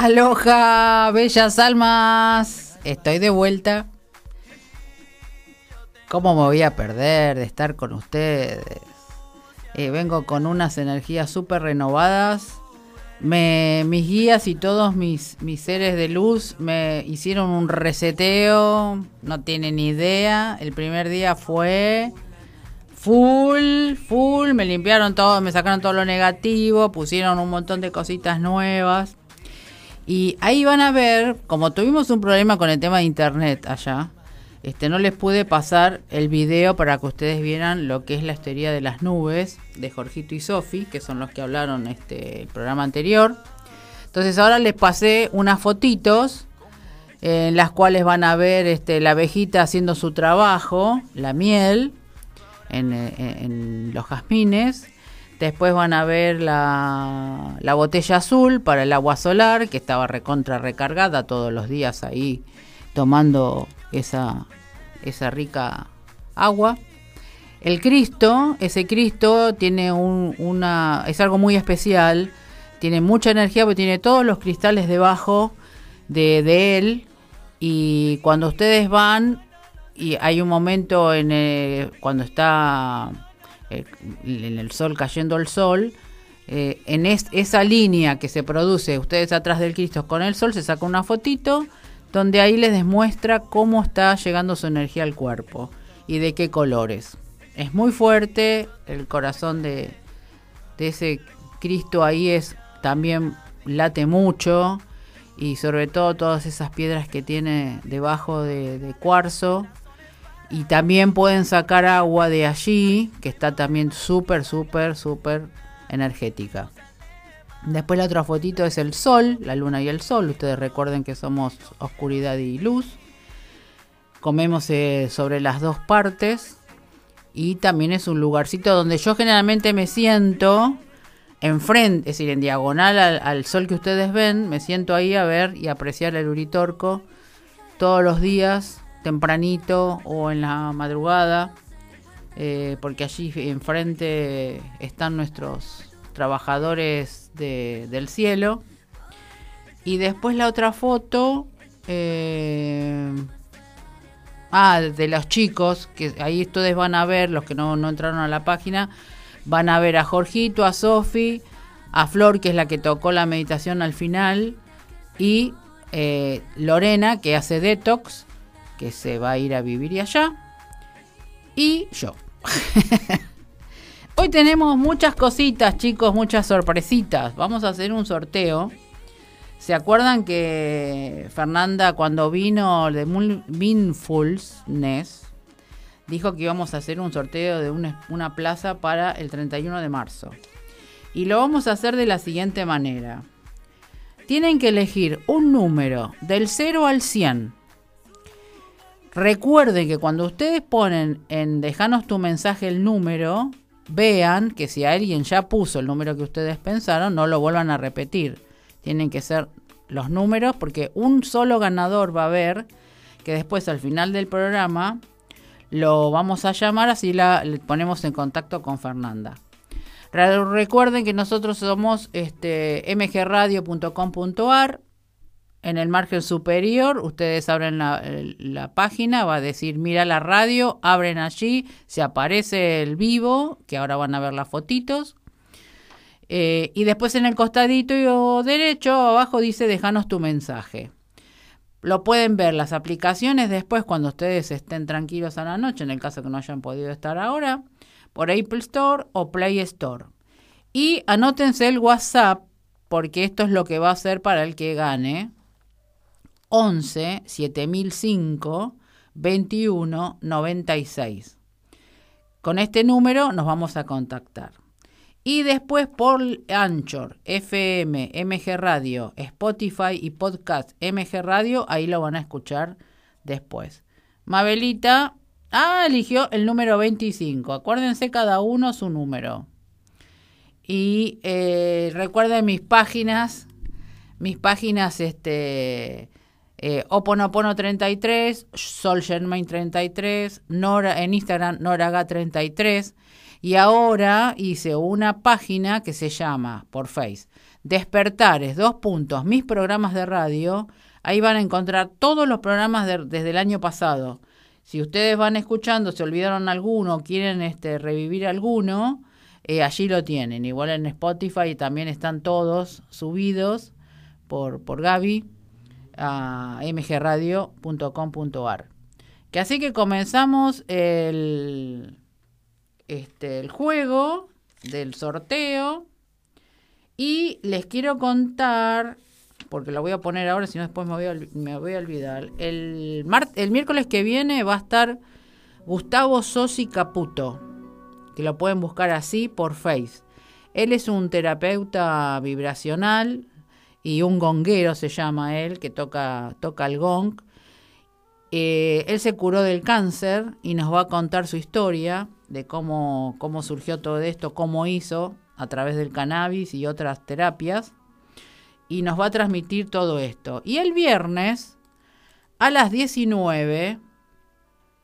Aloha, bellas almas. Estoy de vuelta. ¿Cómo me voy a perder de estar con ustedes? Eh, vengo con unas energías súper renovadas. Mis guías y todos mis, mis seres de luz me hicieron un reseteo. No tienen idea. El primer día fue full, full. Me limpiaron todo, me sacaron todo lo negativo. Pusieron un montón de cositas nuevas. Y ahí van a ver, como tuvimos un problema con el tema de internet allá, este, no les pude pasar el video para que ustedes vieran lo que es la teoría de las nubes de Jorgito y Sofi, que son los que hablaron este el programa anterior. Entonces ahora les pasé unas fotitos en las cuales van a ver este, la abejita haciendo su trabajo, la miel, en, en los jazmines Después van a ver la, la, botella azul para el agua solar, que estaba recontra recargada todos los días ahí tomando esa, esa rica agua. El Cristo, ese Cristo tiene un, una, es algo muy especial, tiene mucha energía porque tiene todos los cristales debajo de, de él y cuando ustedes van y hay un momento en el, cuando está eh, en el sol cayendo el sol, eh, en esa línea que se produce ustedes atrás del Cristo con el sol, se saca una fotito donde ahí les demuestra cómo está llegando su energía al cuerpo y de qué colores. Es muy fuerte, el corazón de, ese Cristo ahí es también late mucho y sobre todo todas esas piedras que tiene debajo de, de cuarzo y también pueden sacar agua de allí, que está también súper, súper, súper energética. Después la otra fotito es el sol, la luna y el sol. Ustedes recuerden que somos oscuridad y luz. Comemos eh, sobre las dos partes. Y también es un lugarcito donde yo generalmente me siento enfrente, es decir, en diagonal al, al sol que ustedes ven. Me siento ahí a ver y apreciar el uritorco todos los días tempranito o en la madrugada, eh, porque allí enfrente están nuestros trabajadores del cielo. Y después la otra foto, eh, ah, de los chicos, que ahí ustedes van a ver, los que no, no entraron a la página, van a ver a Jorgito, a Sofi, a Flor, que es la que tocó la meditación al final, y eh, Lorena, que hace detox, que se va a ir a vivir allá. Y yo. Hoy tenemos muchas cositas, chicos, muchas sorpresitas. Vamos a hacer un sorteo. ¿Se acuerdan que Fernanda cuando vino de Mindfulness dijo que íbamos a hacer un sorteo de una, una plaza para el 31 de marzo? Y lo vamos a hacer de la siguiente manera. Tienen que elegir un número del 0 al 100 Recuerden que cuando ustedes ponen en dejanos tu mensaje el número, vean que si alguien ya puso el número que ustedes pensaron, no lo vuelvan a repetir. Tienen que ser los números porque un solo ganador va a haber que después al final del programa lo vamos a llamar así la le ponemos en contacto con Fernanda. Recuerden que nosotros somos este, mgradio.com.ar en el margen superior, ustedes abren la, página, va a decir mira la radio, abren allí, se aparece el vivo, que ahora van a ver las fotitos. Eh, y después en el costadito derecho, abajo dice déjanos tu mensaje. Lo pueden ver las aplicaciones después cuando ustedes estén tranquilos a la noche, en el caso que no hayan podido estar ahora, por Apple Store o Play Store. Y anótense el WhatsApp, porque esto es lo que va a ser para el que gane 11 7005 21 96. Con este número nos vamos a contactar. Y después por Anchor, FM, MG Radio, Spotify y Podcast MG Radio, ahí lo van a escuchar después. Mabelita, ah, eligió el número 25. Acuérdense cada uno su número. Y eh, recuerden mis páginas, mis páginas, este, eh, Oponopono 33, Sol Germain 33, Nora, en Instagram Noraga 33. Y ahora hice una página que se llama, por Face, Despertares, dos puntos, mis programas de radio. Ahí van a encontrar todos los programas desde el año pasado. Si ustedes van escuchando, se olvidaron alguno, quieren este, revivir alguno, eh, allí lo tienen. Igual en Spotify también están todos subidos por, por Gaby a mgradio.com.ar. Que así que comenzamos el, este, el juego del sorteo y les quiero contar, porque lo voy a poner ahora, si no después me voy a, me voy a olvidar. El, el miércoles que viene va a estar Gustavo Sosi Caputo, que lo pueden buscar así por Face. Él es un terapeuta vibracional y un gonguero se llama él, que toca, toca el gong. Eh, él se curó del cáncer y nos va a contar su historia de cómo, cómo surgió todo esto, cómo hizo a través del cannabis y otras terapias. Y nos va a transmitir todo esto. Y el viernes, a las 19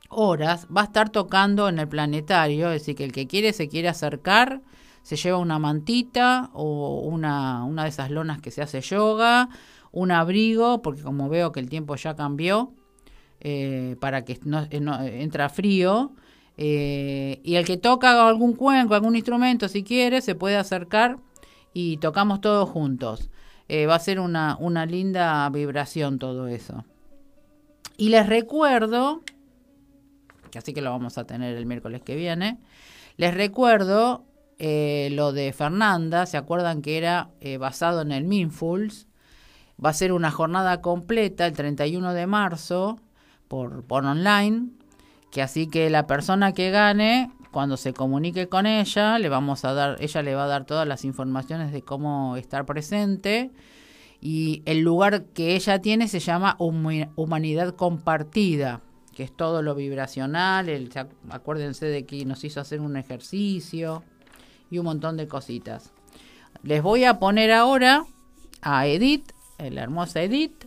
horas, va a estar tocando en el planetario. Es decir, que el que quiere se quiere acercar, se lleva una mantita o una, una de esas lonas que se hace yoga, un abrigo, porque como veo que el tiempo ya cambió eh, para que no, eh, no entra frío. Eh, y el que toca algún cuenco, algún instrumento, si quiere, se puede acercar y tocamos todos juntos. va a ser una, una linda vibración todo eso. Y les recuerdo, que así que lo vamos a tener el miércoles que viene, les recuerdo lo de Fernanda, ¿se acuerdan que era basado en el Minfuls? Va a ser una jornada completa el 31 de marzo por, por online, que así que la persona que gane, cuando se comunique con ella, le vamos a dar, ella le va a dar todas las informaciones de cómo estar presente. Y el lugar que ella tiene se llama Humanidad Compartida, que es todo lo vibracional. El, acuérdense de que nos hizo hacer un ejercicio y un montón de cositas. Les voy a poner ahora a Edith, la hermosa Edith,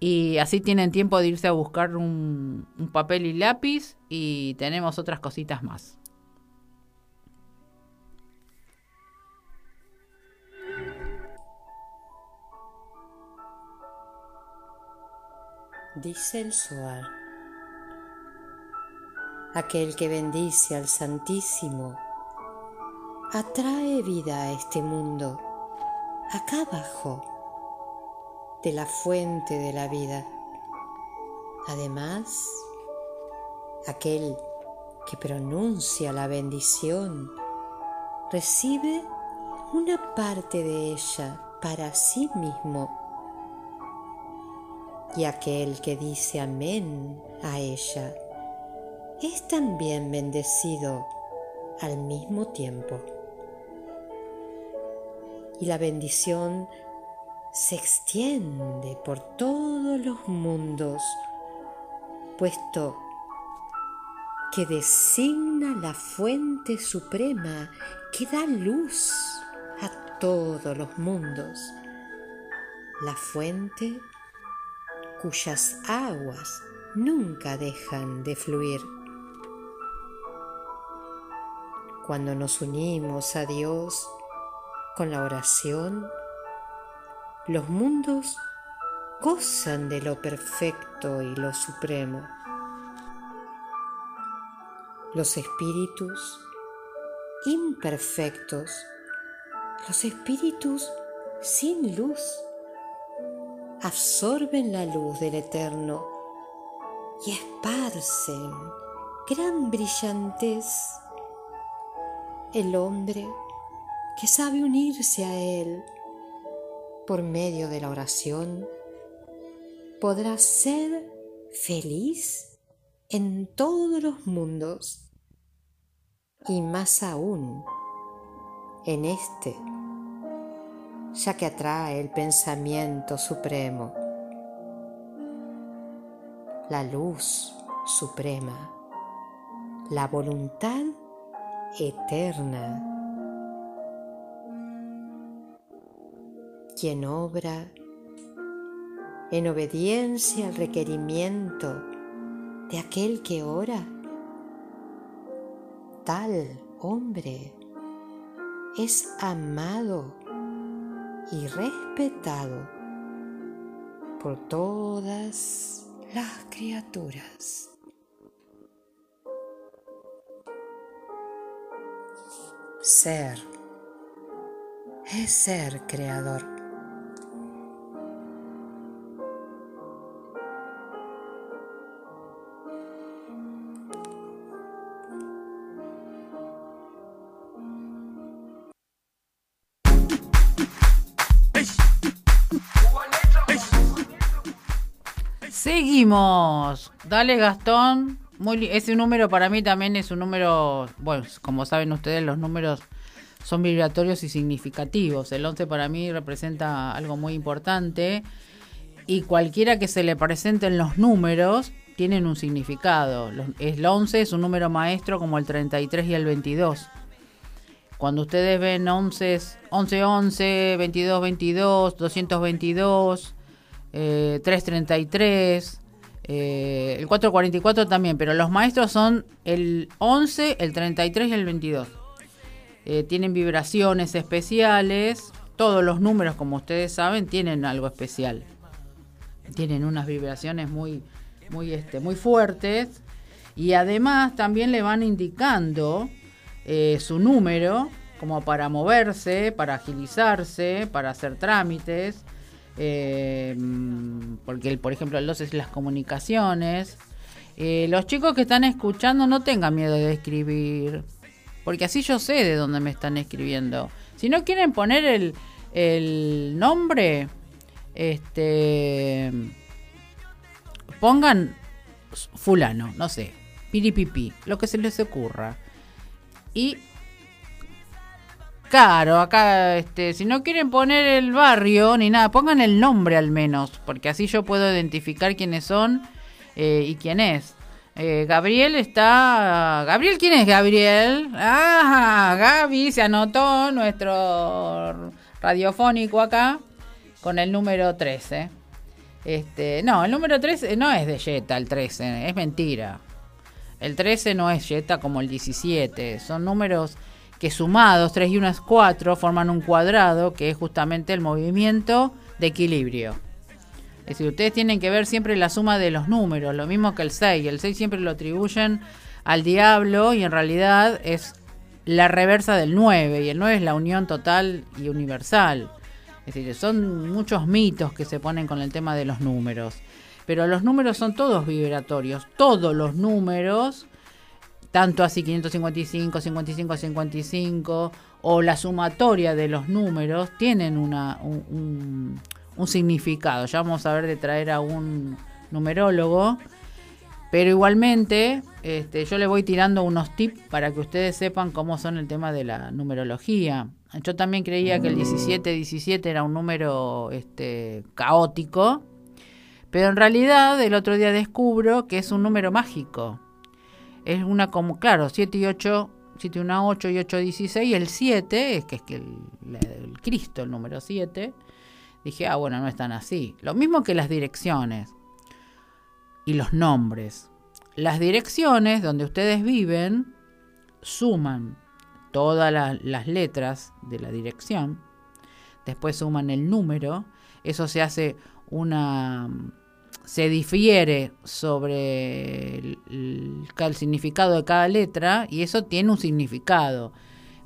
y así tienen tiempo de irse a buscar un, papel y lápiz y tenemos otras cositas más. Dice el Soar, aquel que bendice al Santísimo atrae vida a este mundo, acá abajo de la fuente de la vida. Además, aquel que pronuncia la bendición recibe una parte de ella para sí mismo. Y aquel que dice amén a ella es también bendecido al mismo tiempo. Y la bendición se extiende por todos los mundos, puesto que designa la fuente suprema que da luz a todos los mundos, la fuente cuyas aguas nunca dejan de fluir. Cuando nos unimos a Dios con la oración, los mundos gozan de lo perfecto y lo supremo. Los espíritus imperfectos, los espíritus sin luz, absorben la luz del Eterno y esparcen gran brillantez. El hombre que sabe unirse a Él por medio de la oración, podrás ser feliz en todos los mundos y más aún en este, ya que atrae el pensamiento supremo, la luz suprema, la voluntad eterna quien obra en obediencia al requerimiento de aquel que ora, tal hombre es amado y respetado por todas las criaturas. Ser es ser creador. Seguimos. Dale, Gastón. Muy, ese número para mí también es un número, bueno, como saben ustedes, los números son vibratorios y significativos. El 11 para mí representa algo muy importante y cualquiera que se le presenten los números tienen un significado. El 11 es un número maestro como el 33 y el 22. Cuando ustedes ven 11, 11, 11, 22, 22, 222, 333, eh, el 444 también, pero los maestros son el 11, el 33 y el 22. Eh, tienen vibraciones especiales, todos los números, como ustedes saben, tienen algo especial. Tienen unas vibraciones muy, muy, este, muy fuertes y además también le van indicando eh, su número como para moverse, para agilizarse, para hacer trámites eh, porque, por ejemplo, 2 es las comunicaciones. Eh, los chicos que están escuchando no tengan miedo de escribir, porque así yo sé de dónde me están escribiendo. Si no quieren poner el, el nombre, este pongan fulano, no sé, piripipi, lo que se les ocurra. Y Claro, acá, este, si no quieren poner el barrio ni nada, pongan el nombre al menos, porque así yo puedo identificar quiénes son eh, y quién es. Eh, Gabriel está. Gabriel, ¿quién es Gabriel? Ah, Gaby se anotó nuestro radiofónico acá con el número 13. Este, no, el número 13 no es de Jetta, el 13, es mentira. El 13 no es Jetta como el 17, son números que sumados 3 y 1 es 4 forman un cuadrado que es justamente el movimiento de equilibrio. Es decir, ustedes tienen que ver siempre la suma de los números, lo mismo que el 6. El 6 siempre lo atribuyen al diablo y en realidad es la reversa del 9 y el 9 es la unión total y universal. Es decir, son muchos mitos que se ponen con el tema de los números. Pero los números son todos vibratorios. Todos los números tanto así 555, 55, 55 o la sumatoria de los números tienen una, un, significado. Ya vamos a ver de traer a un numerólogo. Pero igualmente, este, yo le voy tirando unos tips para que ustedes sepan cómo son el tema de la numerología. Yo también creía que el 17-17 era un número este, caótico, pero en realidad el otro día descubro que es un número mágico es una como, claro, 7 y 8, 7 1 8 y 8 16, el 7, es que es que el, Cristo, el número 7, dije, ah, bueno, no están así. Lo mismo que las direcciones y los nombres. Las direcciones donde ustedes viven suman todas las letras de la dirección, después suman el número, eso se hace una se difiere sobre el, significado de cada letra y eso tiene un significado.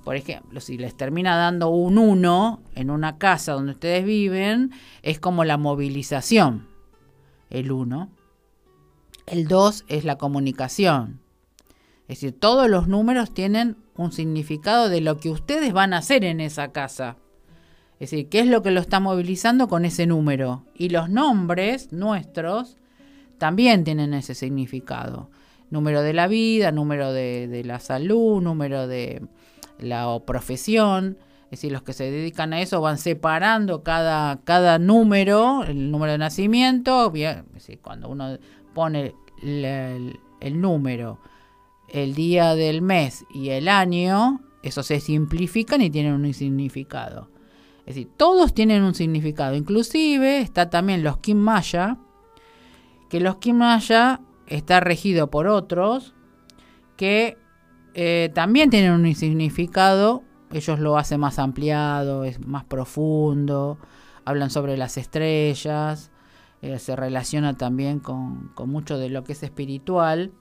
Por ejemplo, si les termina dando un 1 en una casa donde ustedes viven, es como la movilización, el 1. El 2 es la comunicación. Es decir, todos los números tienen un significado de lo que ustedes van a hacer en esa casa. Es decir, ¿qué es lo que lo está movilizando con ese número? Y los nombres nuestros también tienen ese significado. Número de la vida, número de, la salud, número de la profesión. Es decir, los que se dedican a eso van separando cada, cada número, el número de nacimiento. Bien, cuando uno pone el, el número, el día del mes y el año, eso se simplifican y tienen un significado. Es decir, todos tienen un significado. Inclusive está también los Kim Maya, que los Kim Maya está regido por otros que eh, también tienen un significado, ellos lo hacen más ampliado, es más profundo, hablan sobre las estrellas, eh, se relaciona también con, con mucho de lo que es espiritual,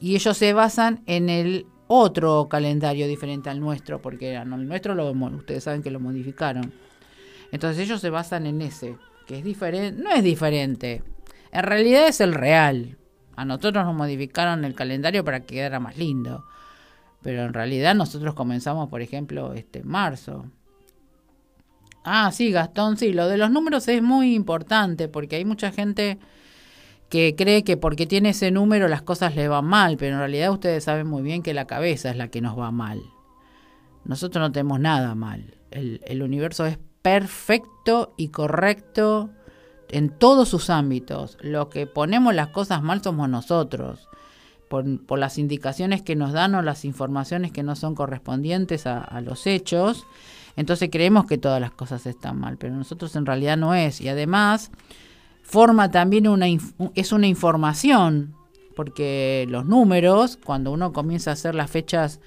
y ellos se basan en el otro calendario diferente al nuestro, porque el nuestro lo, ustedes saben que lo modificaron. Entonces ellos se basan en ese, que es diferente, no es diferente, en realidad es el real. A nosotros nos modificaron el calendario para que quedara más lindo, pero en realidad nosotros comenzamos, por ejemplo, este marzo. Ah, sí, Gastón, sí, lo de los números es muy importante porque hay mucha gente que cree que porque tiene ese número las cosas le van mal, pero en realidad ustedes saben muy bien que la cabeza es la que nos va mal. Nosotros no tenemos nada mal. El, el universo es perfecto y correcto en todos sus ámbitos. Lo que ponemos las cosas mal somos nosotros. Por, por, las indicaciones que nos dan o las informaciones que no son correspondientes a, a, los hechos. Entonces creemos que todas las cosas están mal, pero nosotros en realidad no es. Y además forma también una, es una información, porque los números, cuando uno comienza a hacer las fechas,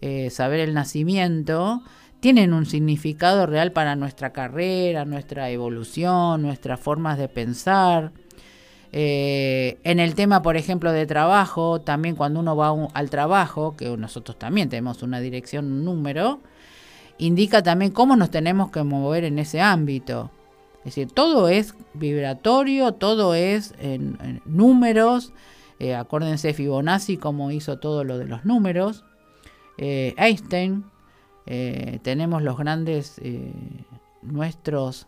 eh, saber el nacimiento, tienen un significado real para nuestra carrera, nuestra evolución, nuestras formas de pensar. Eh, en el tema, por ejemplo, de trabajo, también cuando uno va al trabajo, que nosotros también tenemos una dirección, un número, indica también cómo nos tenemos que mover en ese ámbito. Es decir, todo es vibratorio, todo es en, números. Eh, acuérdense Fibonacci como hizo todo lo de los números. Eh, Einstein, eh, tenemos los grandes nuestros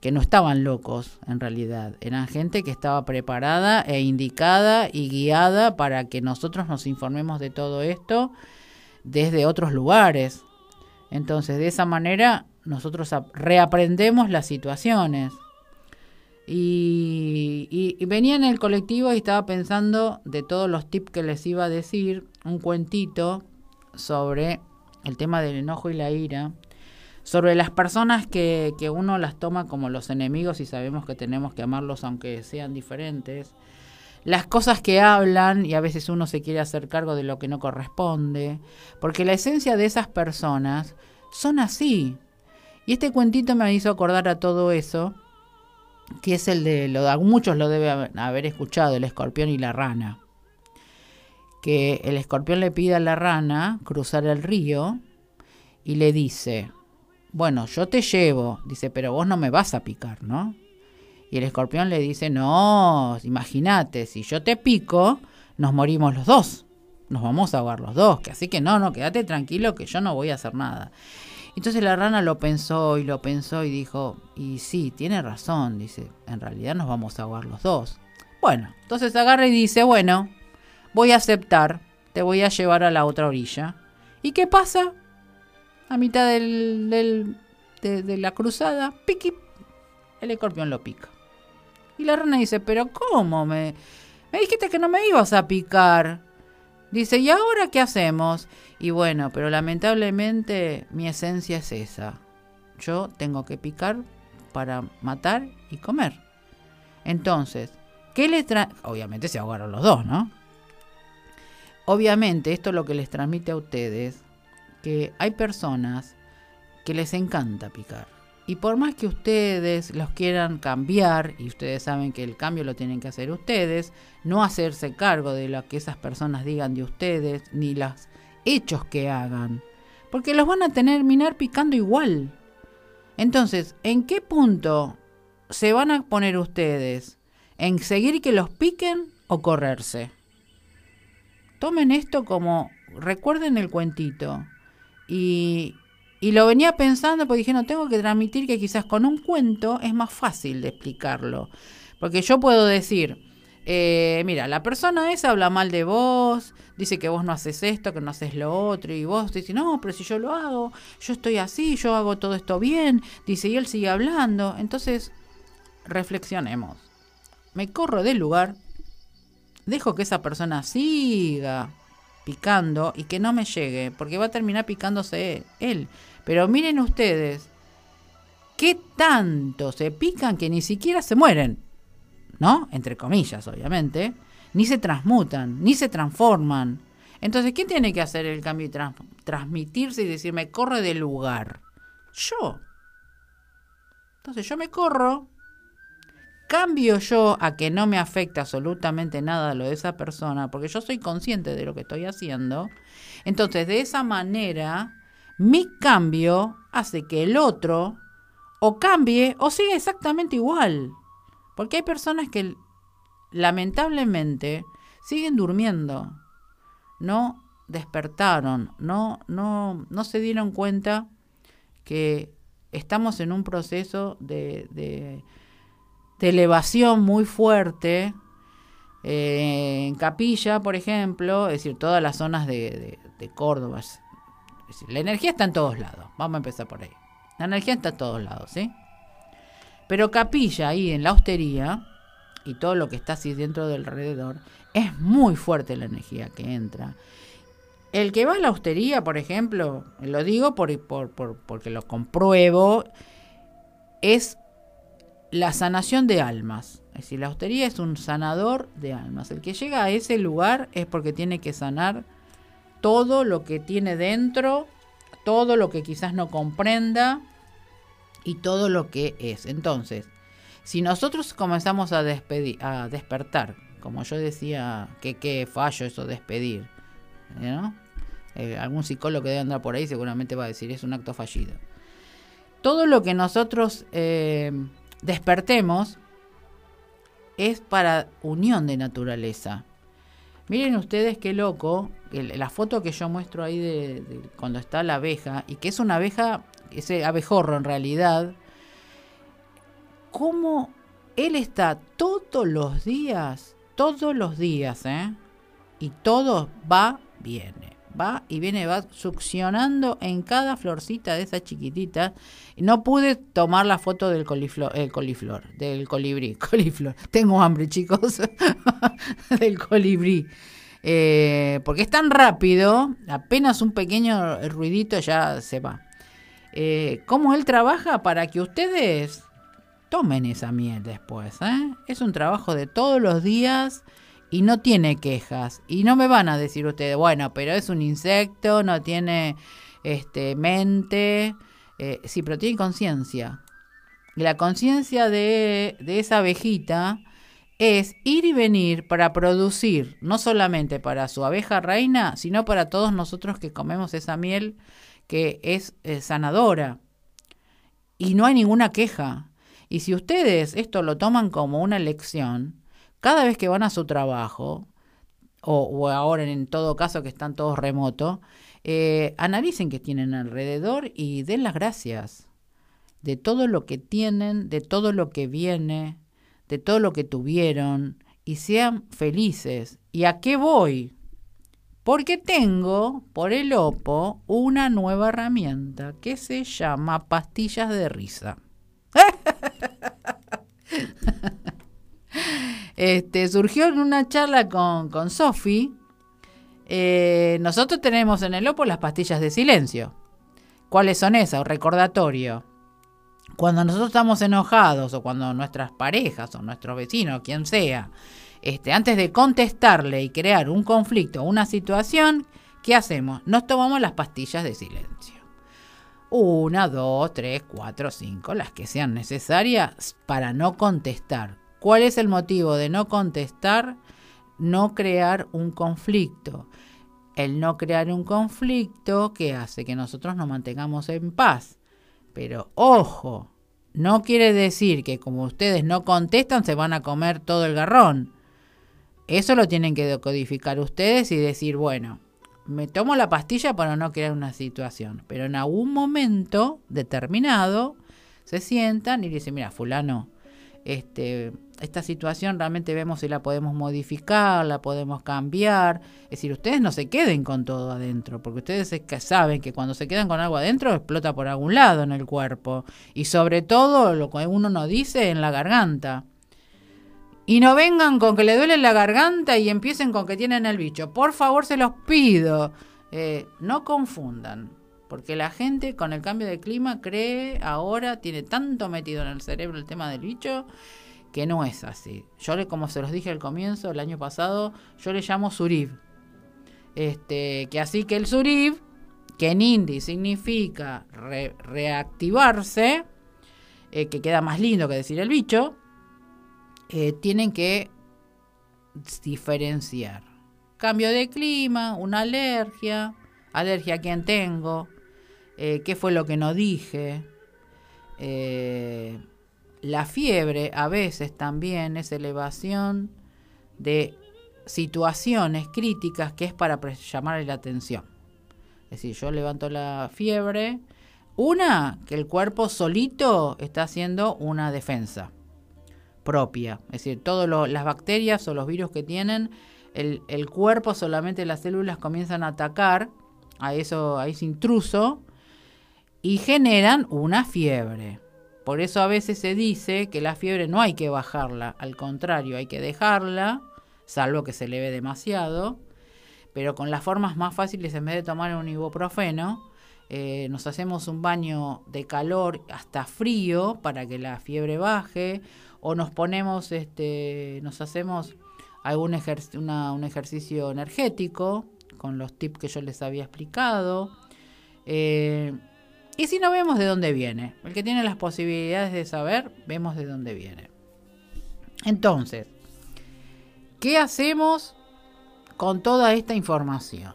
que no estaban locos en realidad, eran gente que estaba preparada e indicada y guiada para que nosotros nos informemos de todo esto desde otros lugares. Entonces, de esa manera nosotros reaprendemos las situaciones. Y, venía en el colectivo y estaba pensando de todos los tips que les iba a decir, un cuentito sobre el tema del enojo y la ira, sobre las personas que, que uno las toma como los enemigos y sabemos que tenemos que amarlos aunque sean diferentes, las cosas que hablan y a veces uno se quiere hacer cargo de lo que no corresponde, porque la esencia de esas personas son así, y este cuentito me hizo acordar a todo eso, que es el de, lo, muchos lo deben haber escuchado, el escorpión y la rana. Que el escorpión le pide a la rana cruzar el río y le dice, bueno, yo te llevo, dice, pero vos no me vas a picar, ¿no? Y el escorpión le dice, no, imagínate, si yo te pico, nos morimos los dos, nos vamos a ahogar los dos, que así que no, no, quédate tranquilo que yo no voy a hacer nada. Entonces la rana lo pensó y lo pensó y dijo, y sí, tiene razón, dice, en realidad nos vamos a ahogar los dos. Bueno, entonces agarra y dice, bueno, voy a aceptar, te voy a llevar a la otra orilla. ¿Y qué pasa? A mitad del, del, de, la cruzada, piqui, el escorpión lo pica. Y la rana dice, pero ¿cómo me, me dijiste que no me ibas a picar? Dice, ¿y ahora qué hacemos? Y bueno, pero lamentablemente mi esencia es esa. Yo tengo que picar para matar y comer. Entonces, ¿qué le? Obviamente se ahogaron los dos, ¿no? Obviamente esto es lo que les transmite a ustedes, que hay personas que les encanta picar. Y por más que ustedes los quieran cambiar, y ustedes saben que el cambio lo tienen que hacer ustedes, no hacerse cargo de lo que esas personas digan de ustedes, ni los hechos que hagan, porque los van a terminar picando igual. Entonces, ¿en qué punto se van a poner ustedes? ¿En seguir que los piquen o correrse? Tomen esto como, recuerden el cuentito y, y lo venía pensando porque dije, no, tengo que transmitir que quizás con un cuento es más fácil de explicarlo. Porque yo puedo decir, eh, mira, la persona esa habla mal de vos, dice que vos no haces esto, que no haces lo otro, y vos dices, no, pero si yo lo hago, yo estoy así, yo hago todo esto bien, dice, y él sigue hablando. Entonces, reflexionemos. Me corro del lugar, dejo que esa persona siga picando y que no me llegue, porque va a terminar picándose él. Pero miren ustedes, ¿qué tanto se pican que ni siquiera se mueren? ¿No? Entre comillas, obviamente. Ni se transmutan, ni se transforman. Entonces, ¿quién tiene que hacer el cambio y transmitirse y decirme, corre del lugar? Yo. Entonces yo me corro, cambio yo a que no me afecta absolutamente nada lo de esa persona, porque yo soy consciente de lo que estoy haciendo. Entonces, de esa manera, mi cambio hace que el otro o cambie o siga exactamente igual. Porque hay personas que lamentablemente siguen durmiendo, no despertaron, no, no, no se dieron cuenta que estamos en un proceso de, de, elevación muy fuerte. Eh, en Capilla, por ejemplo, es decir, todas las zonas de, de Córdoba. La energía está en todos lados. Vamos a empezar por ahí. La energía está en todos lados, ¿sí? Pero Capilla, ahí en la hostería, y todo lo que está así dentro del alrededor, es muy fuerte la energía que entra. El que va a la hostería, por ejemplo, lo digo por, por, porque lo compruebo, es la sanación de almas. Es decir, la hostería es un sanador de almas. El que llega a ese lugar es porque tiene que sanar todo lo que tiene dentro, todo lo que quizás no comprenda y todo lo que es. Entonces, si nosotros comenzamos a, despedir, a despertar, como yo decía, que qué fallo eso despedir, ¿no? Eh, algún psicólogo que debe andar por ahí seguramente va a decir es un acto fallido. Todo lo que nosotros eh, despertemos es para unión de naturaleza. Miren ustedes qué loco, la foto que yo muestro ahí de, cuando está la abeja, y que es una abeja, ese abejorro en realidad, cómo él está todos los días, todos los días, ¿eh? Y todo va, viene va y viene, va succionando en cada florcita de esa chiquitita. No pude tomar la foto del coliflor, el coliflor, del colibrí, coliflor. Tengo hambre, chicos, del colibrí. Eh, porque es tan rápido, apenas un pequeño ruidito ya se va. Eh, ¿Cómo él trabaja para que ustedes tomen esa miel después? Eh? Es un trabajo de todos los días y no tiene quejas. Y no me van a decir ustedes, bueno, pero es un insecto, no tiene este, mente. Eh, sí, pero tiene conciencia. La conciencia de, de esa abejita es ir y venir para producir, no solamente para su abeja reina, sino para todos nosotros que comemos esa miel que es eh, sanadora. Y no hay ninguna queja. Y si ustedes esto lo toman como una lección, cada vez que van a su trabajo, o, ahora en todo caso que están todos remotos, eh, analicen qué tienen alrededor y den las gracias de todo lo que tienen, de todo lo que viene, de todo lo que tuvieron, y sean felices. ¿Y a qué voy? Porque tengo por el OPO una nueva herramienta que se llama pastillas de risa. Este, surgió en una charla con, con Sofi. Eh, nosotros tenemos en el OPO las pastillas de silencio. ¿Cuáles son esas? Recordatorio. Cuando nosotros estamos enojados o cuando nuestras parejas o nuestros vecinos, quien sea, este, antes de contestarle y crear un conflicto o una situación, ¿qué hacemos? Nos tomamos las pastillas de silencio. Una, dos, tres, cuatro, cinco, las que sean necesarias para no contestar ¿Cuál es el motivo de no contestar? No crear un conflicto. El no crear un conflicto que hace que nosotros nos mantengamos en paz. Pero ojo, no quiere decir que como ustedes no contestan se van a comer todo el garrón. Eso lo tienen que decodificar ustedes y decir, bueno, me tomo la pastilla para no crear una situación. Pero en algún momento determinado se sientan y dicen, mira, fulano, este, esta situación realmente vemos si la podemos modificar, la podemos cambiar. Es decir, ustedes no se queden con todo adentro, porque ustedes saben que cuando se quedan con algo adentro explota por algún lado en el cuerpo. Y sobre todo, lo que uno nos dice, en la garganta. Y no vengan con que le duele la garganta y empiecen con que tienen el bicho. Por favor, se los pido. Eh, no confundan. Porque la gente con el cambio de clima cree ahora, tiene tanto metido en el cerebro el tema del bicho, que no es así. Yo, le, como se los dije al comienzo, el año pasado, yo le llamo Surib. Este, que así que el surib, que en hindi significa reactivarse, eh, que queda más lindo que decir el bicho, eh, tienen que diferenciar. Cambio de clima, una alergia, alergia a quien tengo, eh, qué fue lo que no dije. la fiebre a veces también es elevación de situaciones críticas que es para llamarle la atención. Es decir, yo levanto la fiebre. Una, que el cuerpo solito está haciendo una defensa propia. Es decir, todas las bacterias o los virus que tienen, el, el, cuerpo solamente las células comienzan a atacar a, eso, a ese intruso y generan una fiebre. Por eso a veces se dice que la fiebre no hay que bajarla, al contrario, hay que dejarla salvo que se eleve demasiado. Pero con las formas más fáciles, en vez de tomar un ibuprofeno, eh, nos hacemos un baño de calor hasta frío para que la fiebre baje, o nos ponemos, este, nos hacemos algún un ejercicio energético con los tips que yo les había explicado. Eh, y si no vemos de dónde viene, el que tiene las posibilidades de saber, vemos de dónde viene. Entonces, ¿Qué hacemos con toda esta información?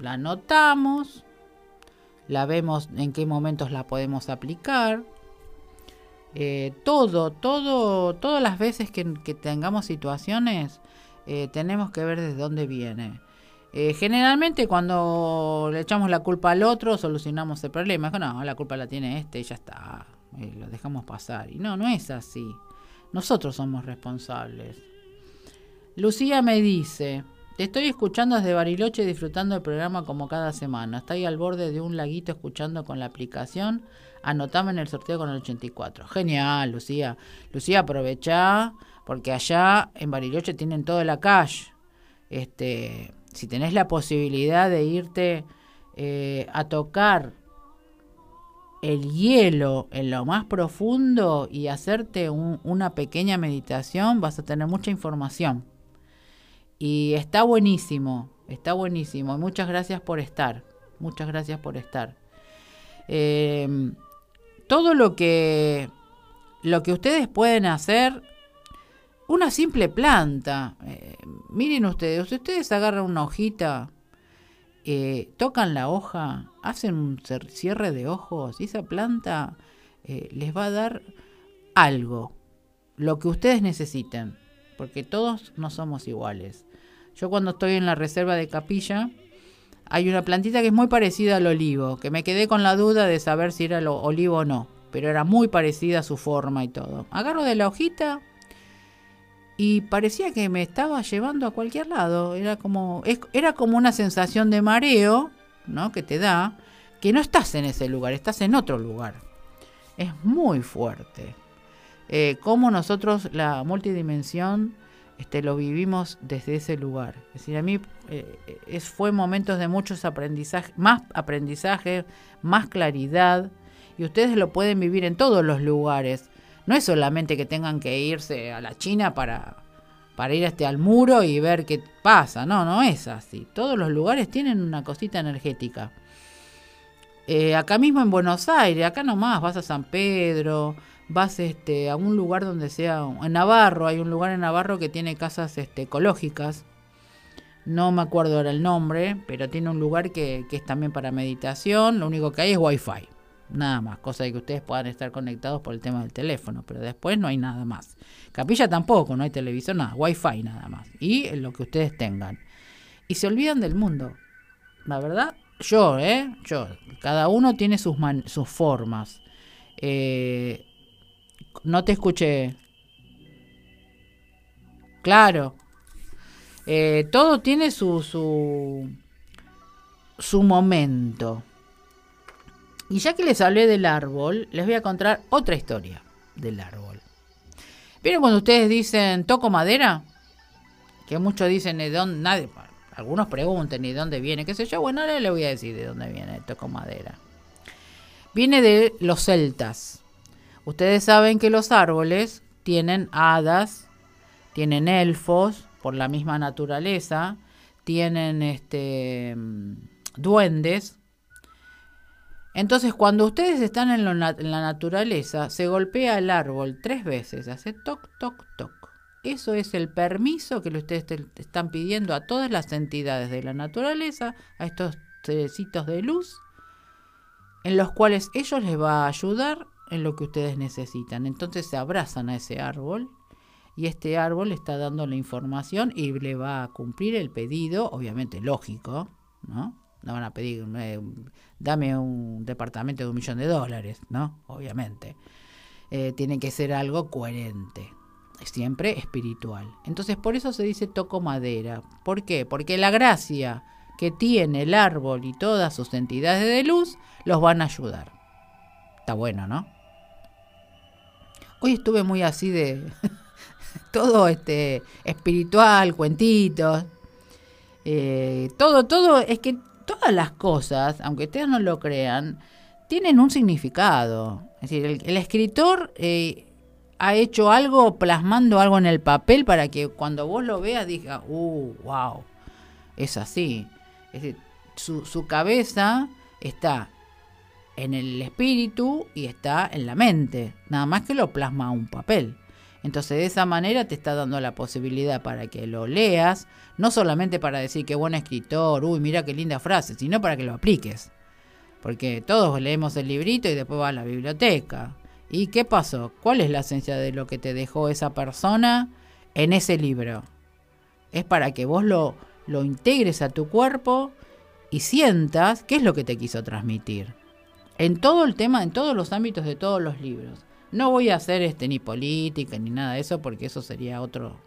La anotamos, la vemos en qué momentos la podemos aplicar. Eh, todo, todo, todas las veces que, tengamos situaciones, eh, tenemos que ver desde dónde viene. Eh, generalmente cuando le echamos la culpa al otro, solucionamos el problema. No, la culpa la tiene este y ya está. lo dejamos pasar. Y no, no es así. Nosotros somos responsables. Lucía me dice, te estoy escuchando desde Bariloche disfrutando el programa como cada semana. Estoy al borde de un laguito escuchando con la aplicación. Anotame en el sorteo con el 84. Genial, Lucía. Lucía, aprovecha porque allá en Bariloche tienen todo la cash. Este, si tenés la posibilidad de irte eh, a tocar el hielo en lo más profundo y hacerte una pequeña meditación, vas a tener mucha información. Y está buenísimo, está buenísimo. Muchas gracias por estar, muchas gracias por estar. Em, todo lo que, lo que ustedes pueden hacer, una simple planta. Eh, miren ustedes, ustedes agarran una hojita, eh, tocan la hoja, hacen un cierre de ojos y esa planta eh, les va a dar algo, lo que ustedes necesiten, porque todos no somos iguales. Yo cuando estoy en la reserva de capilla, hay una plantita que es muy parecida al olivo, que me quedé con la duda de saber si era el olivo o no, pero era muy parecida a su forma y todo. Agarro de la hojita y parecía que me estaba llevando a cualquier lado. Era como, era como una sensación de mareo, ¿no? Que te da, que no estás en ese lugar, estás en otro lugar. Es muy fuerte. Eh, como nosotros la multidimensión este, lo vivimos desde ese lugar. Es decir, a mí eh, es, fue momentos de muchos aprendizajes, más aprendizaje, más claridad, y ustedes lo pueden vivir en todos los lugares. No es solamente que tengan que irse a la China para, para ir este, al muro y ver qué pasa, no, no es así. Todos los lugares tienen una cosita energética. Eh, acá mismo en Buenos Aires, acá nomás, vas a San Pedro, vas este, a un lugar donde sea, en Navarro, hay un lugar en Navarro que tiene casas este, ecológicas, no me acuerdo ahora el nombre, pero tiene un lugar que, que es también para meditación, lo único que hay es wifi, nada más, cosa de que ustedes puedan estar conectados por el tema del teléfono, pero después no hay nada más. Capilla tampoco, no hay televisión, nada, wifi nada más, y lo que ustedes tengan. Y se olvidan del mundo, la verdad, yo, ¿eh? Yo, cada uno tiene sus, sus formas. Eh, no te escuché. Claro. Eh, todo tiene su, su, su momento. Y ya que les hablé del árbol, les voy a contar otra historia del árbol. ¿Vieron cuando ustedes dicen toco madera? Que muchos dicen de dónde, nadie, algunos preguntan de dónde viene, qué sé yo. Bueno, ahora le voy a decir de dónde viene toco madera. Viene de los celtas. Ustedes saben que los árboles tienen hadas, tienen elfos, por la misma naturaleza, tienen este mm, duendes. Entonces, cuando ustedes están en, la naturaleza, se golpea el árbol tres veces, hace toc, toc, toc. Eso es el permiso que ustedes están pidiendo a todas las entidades de la naturaleza, a estos cerecitos de luz, en los cuales ellos les va a ayudar en lo que ustedes necesitan. Entonces se abrazan a ese árbol y este árbol está dando la información y le va a cumplir el pedido, obviamente lógico, ¿no? No van a pedir, eh, dame un departamento de un millón de dólares, ¿no? Obviamente. Eh, tiene que ser algo coherente, siempre espiritual. Entonces por eso se dice toco madera. ¿Por qué? Porque la gracia que tiene el árbol y todas sus entidades de luz los van a ayudar. Está bueno, ¿no? Hoy estuve muy así de todo este espiritual, cuentitos. Eh, todo, todo, es que todas las cosas, aunque ustedes no lo crean, tienen un significado. Es decir, el, escritor eh, ha hecho algo plasmando algo en el papel para que cuando vos lo veas diga, uh, wow, es así. Es decir, su, su cabeza está en el espíritu y está en la mente, nada más que lo plasma un papel. Entonces de esa manera te está dando la posibilidad para que lo leas, no solamente para decir qué buen escritor, uy, mira qué linda frase, sino para que lo apliques. Porque todos leemos el librito y después va a la biblioteca. ¿Y qué pasó? ¿Cuál es la esencia de lo que te dejó esa persona en ese libro? Es para que vos lo, lo integres a tu cuerpo y sientas qué es lo que te quiso transmitir en todo el tema, en todos los ámbitos de todos los libros. No voy a hacer este ni política ni nada de eso porque eso sería otro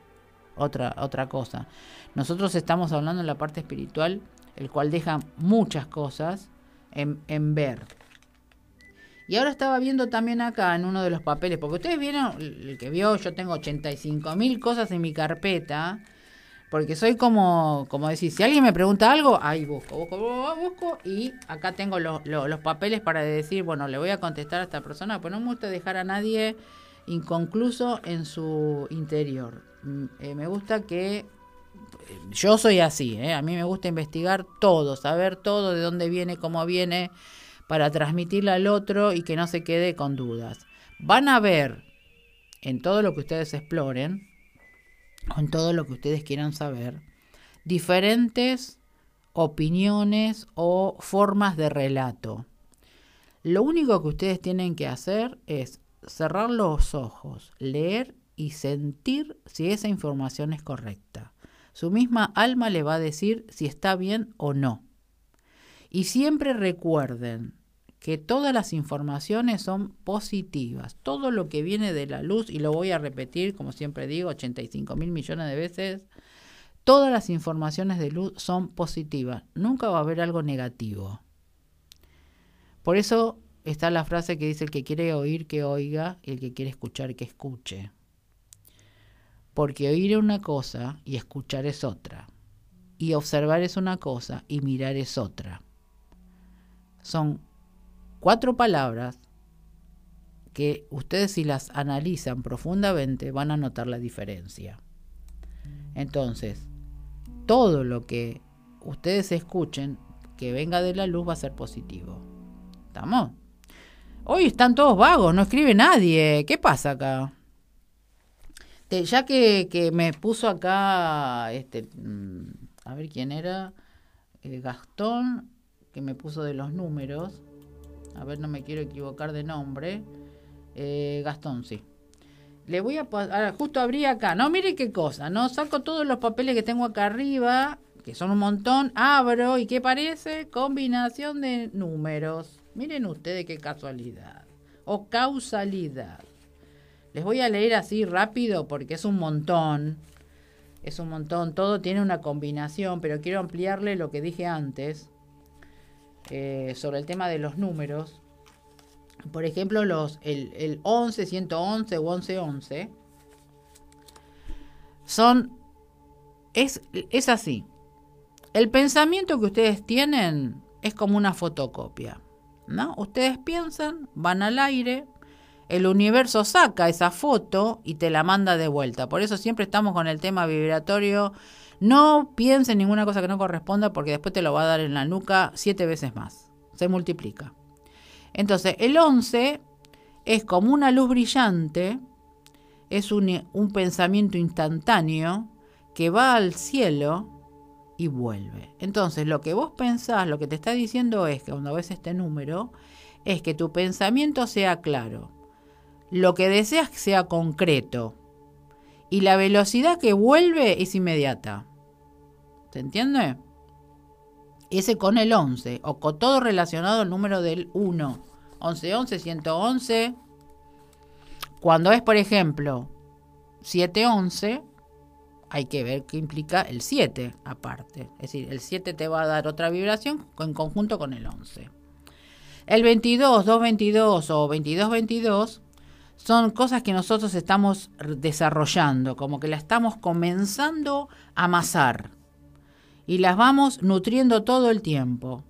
otra otra cosa. Nosotros estamos hablando en la parte espiritual, el cual deja muchas cosas en, en ver. Y ahora estaba viendo también acá en uno de los papeles, porque ustedes vieron, el que vio, yo tengo 85 mil cosas en mi carpeta porque soy como, como decir, si alguien me pregunta algo, ahí busco, busco, busco, y acá tengo los papeles para decir, bueno, le voy a contestar a esta persona, pues no me gusta dejar a nadie inconcluso en su interior. Mm, eh, me gusta que yo soy así, ¿eh? a mí me gusta investigar todo, saber todo, de dónde viene, cómo viene, para transmitirle al otro y que no se quede con dudas. Van a ver en todo lo que ustedes exploren, con todo lo que ustedes quieran saber, diferentes opiniones o formas de relato. Lo único que ustedes tienen que hacer es cerrar los ojos, leer y sentir si esa información es correcta. Su misma alma le va a decir si está bien o no. Y siempre recuerden que todas las informaciones son positivas. Todo lo que viene de la luz, y lo voy a repetir, como siempre digo, 85 mil millones de veces, todas las informaciones de luz son positivas. Nunca va a haber algo negativo. Por eso está la frase que dice el que quiere oír, que oiga, y el que quiere escuchar, que escuche. Porque oír es una cosa y escuchar es otra. Y observar es una cosa y mirar es otra. Son cuatro palabras que ustedes si las analizan profundamente van a notar la diferencia. Entonces, todo lo que ustedes escuchen que venga de la luz va a ser positivo. ¿Estamos? Hoy están todos vagos, no escribe nadie. ¿Qué pasa acá? ya que, me puso acá, este, mm, a ver quién era, eh, Gastón, que me puso de los números a ver, no me quiero equivocar de nombre, eh, Gastón, sí. Le voy a ahora justo abrí acá, no, mire qué cosa, no, saco todos los papeles que tengo acá arriba, que son un montón, abro y ¿qué parece? Combinación de números. Miren ustedes qué casualidad o causalidad. Les voy a leer así rápido porque es un montón. Es un montón, todo tiene una combinación, pero quiero ampliarle lo que dije antes. Eh, sobre el tema de los números. Por ejemplo, los, el, el 11, 111 o 1111 son. Es, es así. El pensamiento que ustedes tienen es como una fotocopia. ¿no? Ustedes piensan, van al aire, el universo saca esa foto y te la manda de vuelta. Por eso siempre estamos con el tema vibratorio. No piense en ninguna cosa que no corresponda porque después te lo va a dar en la nuca siete veces más. Se multiplica. Entonces, el 11 es como una luz brillante, es un, un pensamiento instantáneo que va al cielo y vuelve. Entonces, lo que vos pensás, lo que te está diciendo es que cuando ves este número, es que tu pensamiento sea claro, lo que deseas sea concreto y la velocidad que vuelve es inmediata. ¿Se entiende? Ese con el 11 o con todo relacionado al número del 1. 11, 11, 111. Cuando es, por ejemplo, 7, 11, hay que ver qué implica el 7 aparte. Es decir, el 7 te va a dar otra vibración en conjunto con el 11. El 22, 222 o 2222 son cosas que nosotros estamos desarrollando, como que la estamos comenzando a amasar y las vamos nutriendo todo el tiempo.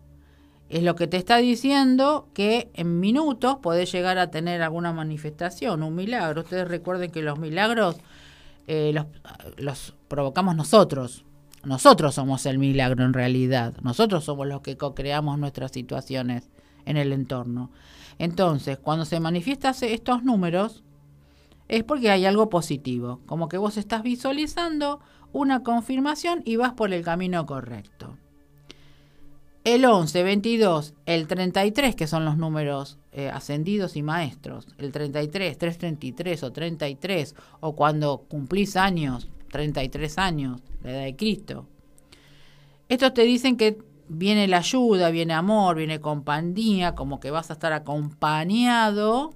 Es lo que te está diciendo que en minutos podés llegar a tener alguna manifestación, un milagro. Ustedes recuerden que los milagros eh, los, los provocamos nosotros. Nosotros somos el milagro en realidad. Nosotros somos los que co-creamos nuestras situaciones en el entorno. Entonces, cuando se manifiestan estos números, es porque hay algo positivo, como que vos estás visualizando una confirmación y vas por el camino correcto. El 11, 22, el 33, que son los números eh, ascendidos y maestros, el 33, 333 o 33, o cuando cumplís años, 33 años, la edad de Cristo. Estos te dicen que viene la ayuda, viene amor, viene compañía, como que vas a estar acompañado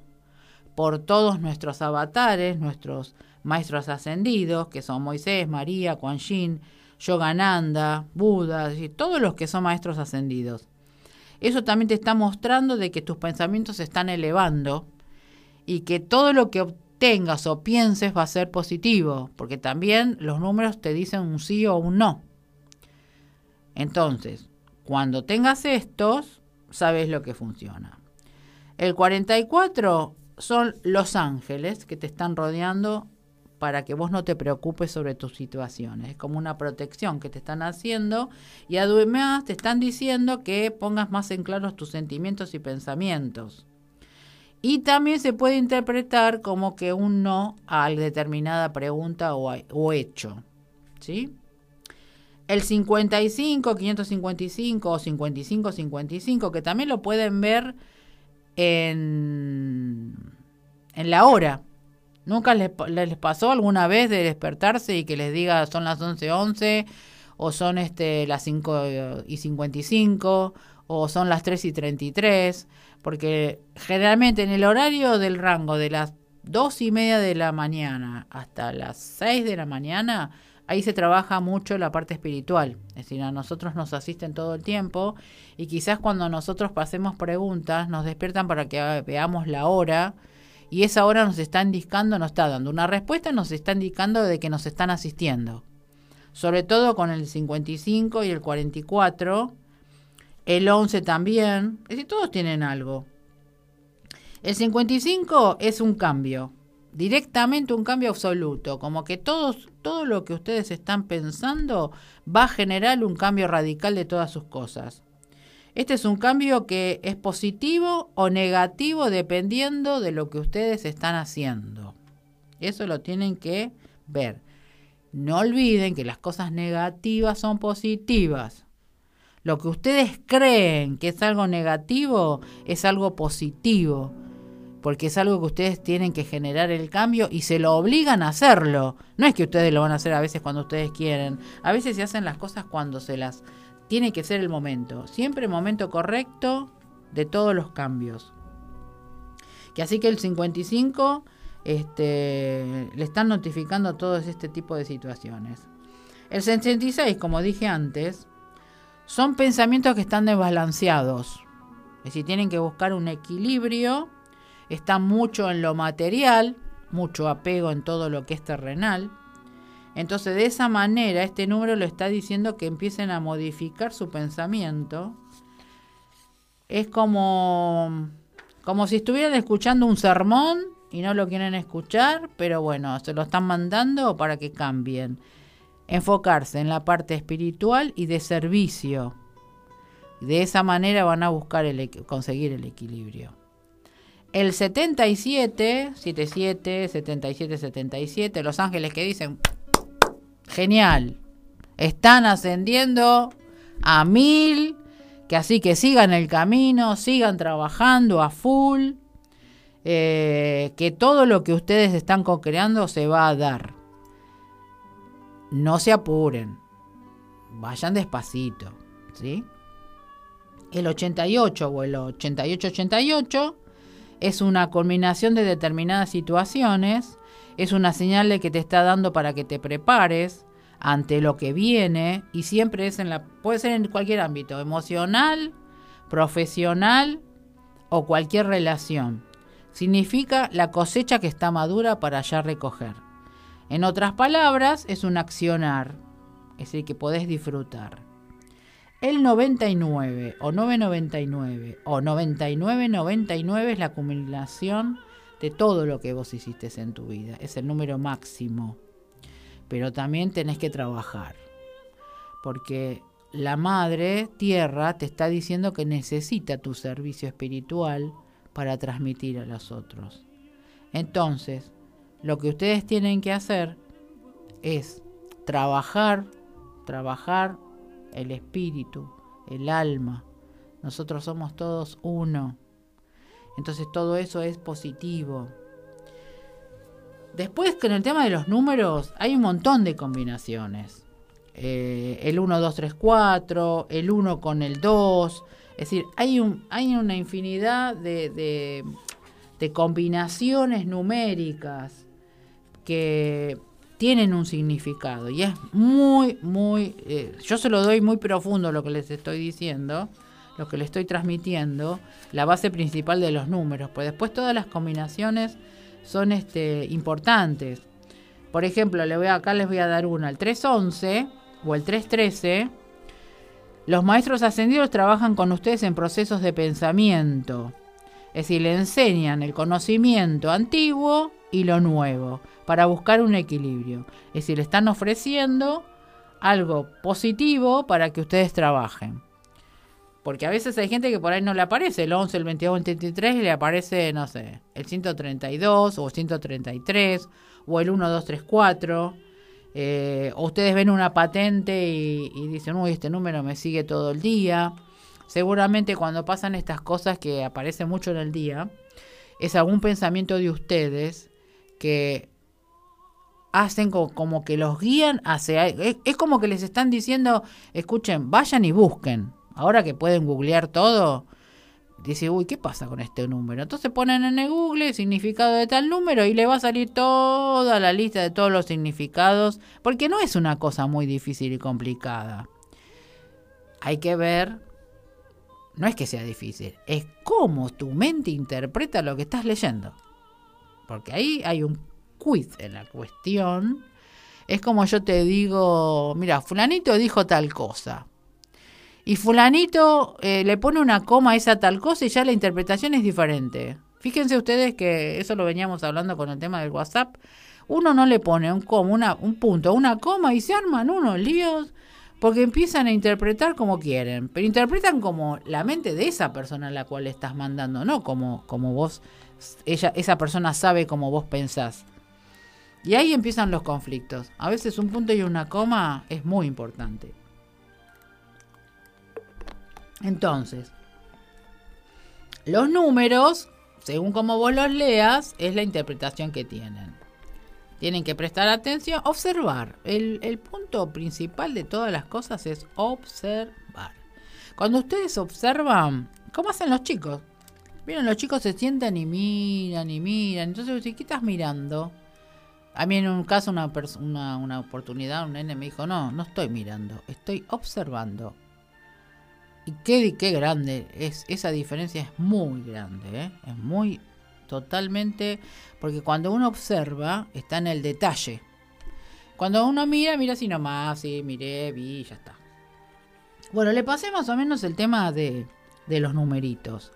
por todos nuestros avatares, nuestros maestros ascendidos, que son Moisés, María, Kuan Yin, Yogananda, Buda, todos los que son maestros ascendidos. Eso también te está mostrando de que tus pensamientos se están elevando y que todo lo que obtengas o pienses va a ser positivo, porque también los números te dicen un sí o un no. Entonces, cuando tengas estos, sabes lo que funciona. El 44 son los ángeles que te están rodeando para que vos no te preocupes sobre tus situaciones. Es como una protección que te están haciendo y además te están diciendo que pongas más en claro tus sentimientos y pensamientos. Y también se puede interpretar como que un no a determinada pregunta o, o hecho. ¿Sí? El 55, 555 o 55, 55, que también lo pueden ver en, en la hora. ¿Nunca les, les, pasó alguna vez de despertarse y que les diga son las 11.11 11, o son este, las 5 y 55 o son las 3 y 33? Porque generalmente en el horario del rango de las 2 y media de la mañana hasta las 6 de la mañana ahí se trabaja mucho la parte espiritual, es decir, a nosotros nos asisten todo el tiempo y quizás cuando nosotros pasemos preguntas nos despiertan para que veamos la hora y esa hora nos está indicando, nos está dando una respuesta, nos está indicando de que nos están asistiendo. Sobre todo con el 55 y el 44, el 11 también, es decir, todos tienen algo. El 55 es un cambio, directamente un cambio absoluto, como que todos, todo lo que ustedes están pensando va a generar un cambio radical de todas sus cosas. Este es un cambio que es positivo o negativo dependiendo de lo que ustedes están haciendo. Eso lo tienen que ver. No olviden que las cosas negativas son positivas. Lo que ustedes creen que es algo negativo es algo positivo porque es algo que ustedes tienen que generar el cambio y se lo obligan a hacerlo. No es que ustedes lo van a hacer a veces cuando ustedes quieren, a veces se hacen las cosas cuando se las tiene que ser el momento, siempre el momento correcto de todos los cambios. Que así que el 55 este, le están notificando todo este tipo de situaciones. El 66, como dije antes, son pensamientos que están desbalanceados. Es decir, tienen que buscar un equilibrio está mucho en lo material, mucho apego en todo lo que es terrenal. Entonces de esa manera este número lo está diciendo que empiecen a modificar su pensamiento. Es como como si estuvieran escuchando un sermón y no lo quieren escuchar, pero bueno, se lo están mandando para que cambien. Enfocarse en la parte espiritual y de servicio. De esa manera van a buscar el, conseguir el equilibrio. El 77, 77, 77, 77, los ángeles que dicen, genial, están ascendiendo a mil, que así que sigan el camino, sigan trabajando a full, eh, que todo lo que ustedes están co-creando se va a dar. No se apuren, vayan despacito, ¿sí? El 88 o el 88-88 es una combinación de determinadas situaciones, es una señal de que te está dando para que te prepares, ante lo que viene y siempre es en la puede ser en cualquier ámbito, emocional, profesional o cualquier relación. Significa la cosecha que está madura para ya recoger. En otras palabras, es un accionar, es decir, que podés disfrutar. El 99 o 999 o 9999 es la acumulación de todo lo que vos hiciste en tu vida. Es el número máximo pero también tenés que trabajar. Porque la madre tierra te está diciendo que necesita tu servicio espiritual para transmitir a los otros. Entonces, lo que ustedes tienen que hacer es trabajar, trabajar el espíritu, el alma. Nosotros somos todos uno. Entonces todo eso es positivo. Después, con el tema de los números, hay un montón de combinaciones. Eh, el 1, 2, 3, 4, el 1 con el 2. Es decir, hay, un, hay una infinidad de, de, combinaciones numéricas que tienen un significado. Y es muy, muy... Eh, yo se lo doy muy profundo lo que les estoy diciendo, lo que les estoy transmitiendo, la base principal de los números. Pues después todas las combinaciones son este, importantes. Por ejemplo, le voy acá les voy a dar una. El 311 o el 313. Los maestros ascendidos trabajan con ustedes en procesos de pensamiento. Es decir, le enseñan el conocimiento antiguo y lo nuevo para buscar un equilibrio. Es decir, le están ofreciendo algo positivo para que ustedes trabajen. Porque a veces hay gente que por ahí no le aparece el 11, el 22, el 23 y le aparece, no sé, el 132 o 133 o el 1234. Eh, o ustedes ven una patente y, y, dicen, uy, este número me sigue todo el día. Seguramente cuando pasan estas cosas que aparecen mucho en el día, es algún pensamiento de ustedes que hacen como, que los guían hacia... es como que les están diciendo, escuchen, vayan y busquen Ahora que pueden googlear todo, dice, uy, ¿qué pasa con este número? Entonces ponen en el Google significado de tal número y le va a salir toda la lista de todos los significados, porque no es una cosa muy difícil y complicada. Hay que ver, no es que sea difícil, es cómo tu mente interpreta lo que estás leyendo. Porque ahí hay un quiz en la cuestión. Es como yo te digo, mira, fulanito dijo tal cosa y fulanito eh, le pone una coma a esa tal cosa y ya la interpretación es diferente. Fíjense ustedes que eso lo veníamos hablando con el tema del WhatsApp. Uno no le pone un coma, una, un punto, una coma y se arman unos líos porque empiezan a interpretar como quieren, pero interpretan como la mente de esa persona a la cual estás mandando, no como, como vos, ella, esa persona sabe como vos pensás. Y ahí empiezan los conflictos. A veces un punto y una coma es muy importante. Entonces, los números, según como vos los leas, es la interpretación que tienen. Tienen que prestar atención, observar. El, el punto principal de todas las cosas es observar. Cuando ustedes observan, ¿cómo hacen los chicos? Miren, los chicos se sientan y miran y miran. Entonces, ¿qué estás mirando? A mí en un caso, una, una, una oportunidad, un nene me dijo, no, no estoy mirando, estoy observando. Y qué, qué grande, es, esa diferencia es muy grande, ¿eh? es muy totalmente, porque cuando uno observa está en el detalle. Cuando uno mira, mira así nomás, sí, miré, vi, ya está. Bueno, le pasé más o menos el tema de, de los numeritos.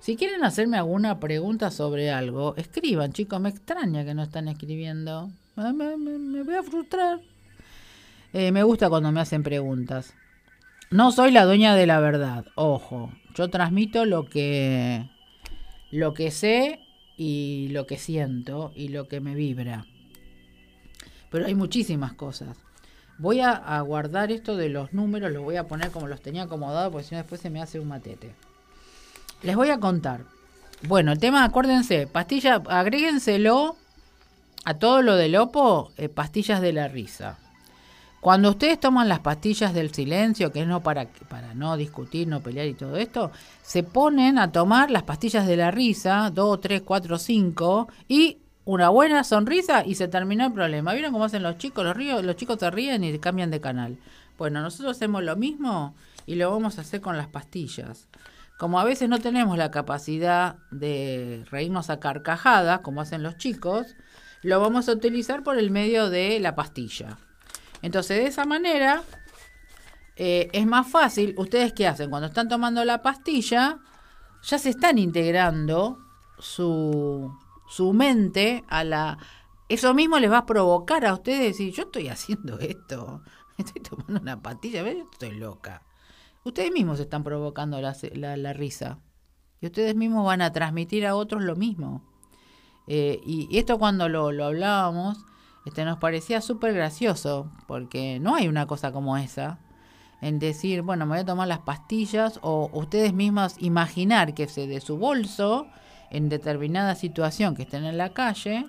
Si quieren hacerme alguna pregunta sobre algo, escriban, chicos. Me extraña que no están escribiendo. Me, voy a frustrar. Eh, me gusta cuando me hacen preguntas. No soy la dueña de la verdad, ojo. Yo transmito lo que lo que sé y lo que siento y lo que me vibra. Pero hay muchísimas cosas. Voy a, guardar esto de los números, los voy a poner como los tenía acomodados, porque si no después se me hace un matete. Les voy a contar. Bueno, el tema, acuérdense, pastillas, agréguenselo a todo lo del Opo, eh, pastillas de la risa. Cuando ustedes toman las pastillas del silencio, que es no para, para no discutir, no pelear y todo esto, se ponen a tomar las pastillas de la risa, 2, 3, 4, 5, y una buena sonrisa y se terminó el problema. ¿Vieron cómo hacen los chicos? Los, ríos, los chicos se ríen y cambian de canal. Bueno, nosotros hacemos lo mismo y lo vamos a hacer con las pastillas. Como a veces no tenemos la capacidad de reírnos a carcajadas, como hacen los chicos, lo vamos a utilizar por el medio de la pastilla. Entonces, de esa manera, eh, es más fácil. ¿Ustedes qué hacen? Cuando están tomando la pastilla, ya se están integrando su su mente a la... Eso mismo les va a provocar a ustedes decir, yo estoy haciendo esto, estoy tomando una patilla, yo estoy loca. Ustedes mismos están provocando la, la, risa y ustedes mismos van a transmitir a otros lo mismo. Eh, y, esto cuando lo, lo hablábamos, este, nos parecía súper gracioso, porque no hay una cosa como esa, en decir, bueno, me voy a tomar las pastillas, o ustedes mismos imaginar que se de su bolso en determinada situación que estén en la calle,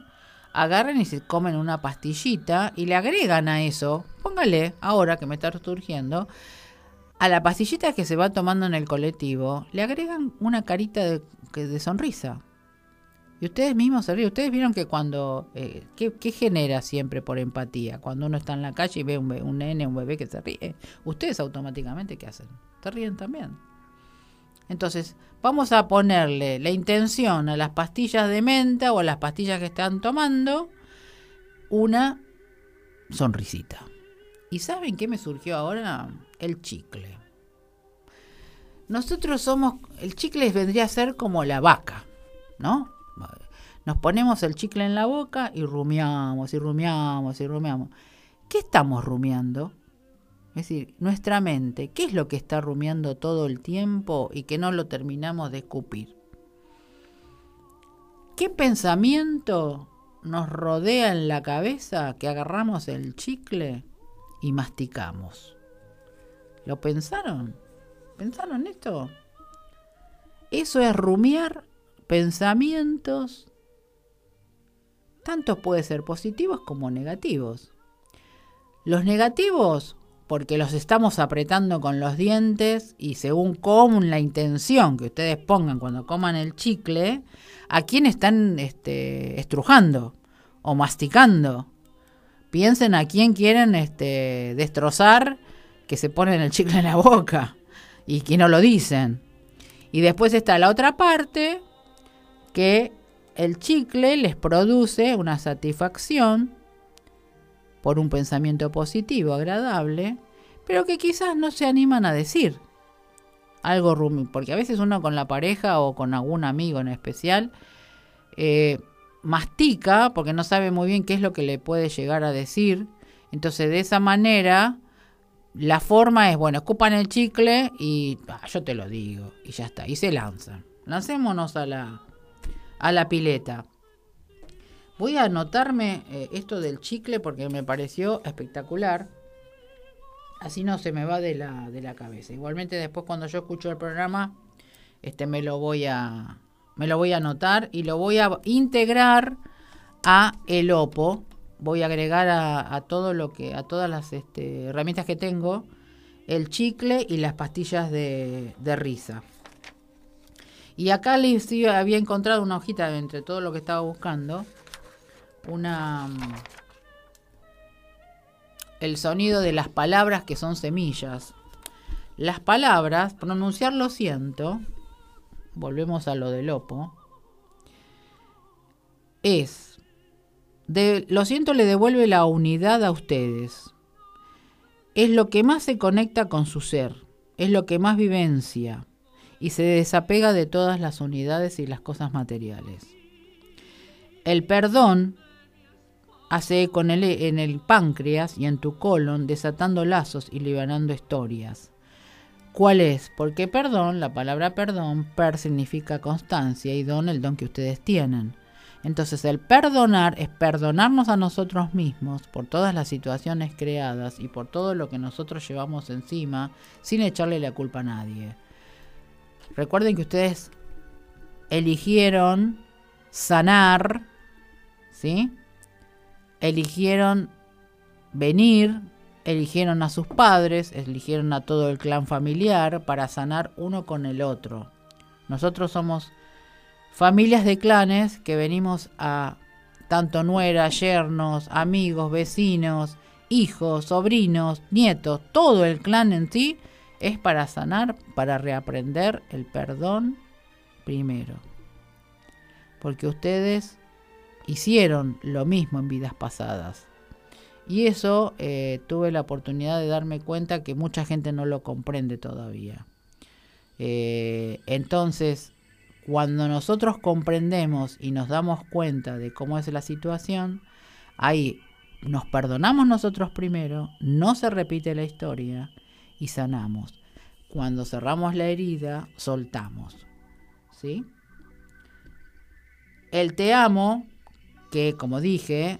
agarren y se comen una pastillita y le agregan a eso, póngale, ahora que me está surgiendo, a la pastillita que se va tomando en el colectivo, le agregan una carita de, de sonrisa. Y ustedes mismos se ríen. Ustedes vieron que cuando... Eh, ¿qué, genera siempre por empatía? Cuando uno está en la calle y ve un, un nene, un bebé que se ríe. Ustedes automáticamente, ¿qué hacen? Se ríen también. Entonces, vamos a ponerle la intención a las pastillas de menta o a las pastillas que están tomando una sonrisita. ¿Y saben qué me surgió ahora? El chicle. Nosotros somos, el chicle vendría a ser como la vaca, ¿no? Nos ponemos el chicle en la boca y rumiamos y rumiamos y rumiamos. ¿Qué estamos rumiando? Es decir, nuestra mente, ¿qué es lo que está rumiando todo el tiempo y que no lo terminamos de escupir? ¿Qué pensamiento nos rodea en la cabeza que agarramos el chicle y masticamos? ¿Lo pensaron? ¿Pensaron esto? Eso es rumiar pensamientos, tanto puede ser positivos como negativos. Los negativos porque los estamos apretando con los dientes y según con la intención que ustedes pongan cuando coman el chicle, a quién están este, estrujando o masticando. Piensen a quién quieren este, destrozar que se ponen el chicle en la boca y que no lo dicen. Y después está la otra parte que el chicle les produce una satisfacción por un pensamiento positivo, agradable, pero que quizás no se animan a decir algo rumi, porque a veces uno con la pareja o con algún amigo en especial eh, mastica porque no sabe muy bien qué es lo que le puede llegar a decir. Entonces de esa manera la forma es, bueno, escupan el chicle y yo te lo digo y ya está, y se lanzan. Lancémonos a la, a la pileta. Voy a anotarme eh, esto del chicle porque me pareció espectacular. Así no se me va de la, de la cabeza. Igualmente después cuando yo escucho el programa, este me lo voy a me lo voy a anotar y lo voy a integrar a el Opo. Voy a agregar a, todo lo que a todas las este, herramientas que tengo el chicle y las pastillas de, de risa. Y acá les había encontrado una hojita entre todo lo que estaba buscando una el sonido de las palabras que son semillas. Las palabras, pronunciar lo siento, volvemos a lo del Lopo, es, de, lo siento le devuelve la unidad a ustedes. Es lo que más se conecta con su ser, es lo que más vivencia y se desapega de todas las unidades y las cosas materiales. El perdón hace con el, en el páncreas y en tu colon, desatando lazos y liberando historias. ¿Cuál es? Porque perdón, la palabra perdón, per significa constancia y don el don que ustedes tienen. Entonces el perdonar es perdonarnos a nosotros mismos por todas las situaciones creadas y por todo lo que nosotros llevamos encima sin echarle la culpa a nadie. Recuerden que ustedes eligieron sanar, ¿sí? Eligieron venir, eligieron a sus padres, eligieron a todo el clan familiar para sanar uno con el otro. Nosotros somos familias de clanes que venimos a tanto nuera, yernos, amigos, vecinos, hijos, sobrinos, nietos, todo el clan en sí es para sanar, para reaprender el perdón primero. Porque ustedes hicieron lo mismo en vidas pasadas. Y eso eh, tuve la oportunidad de darme cuenta que mucha gente no lo comprende todavía. Eh, entonces, cuando nosotros comprendemos y nos damos cuenta de cómo es la situación, ahí nos perdonamos nosotros primero, no se repite la historia y sanamos. Cuando cerramos la herida, soltamos. ¿Sí? El te amo, que como dije,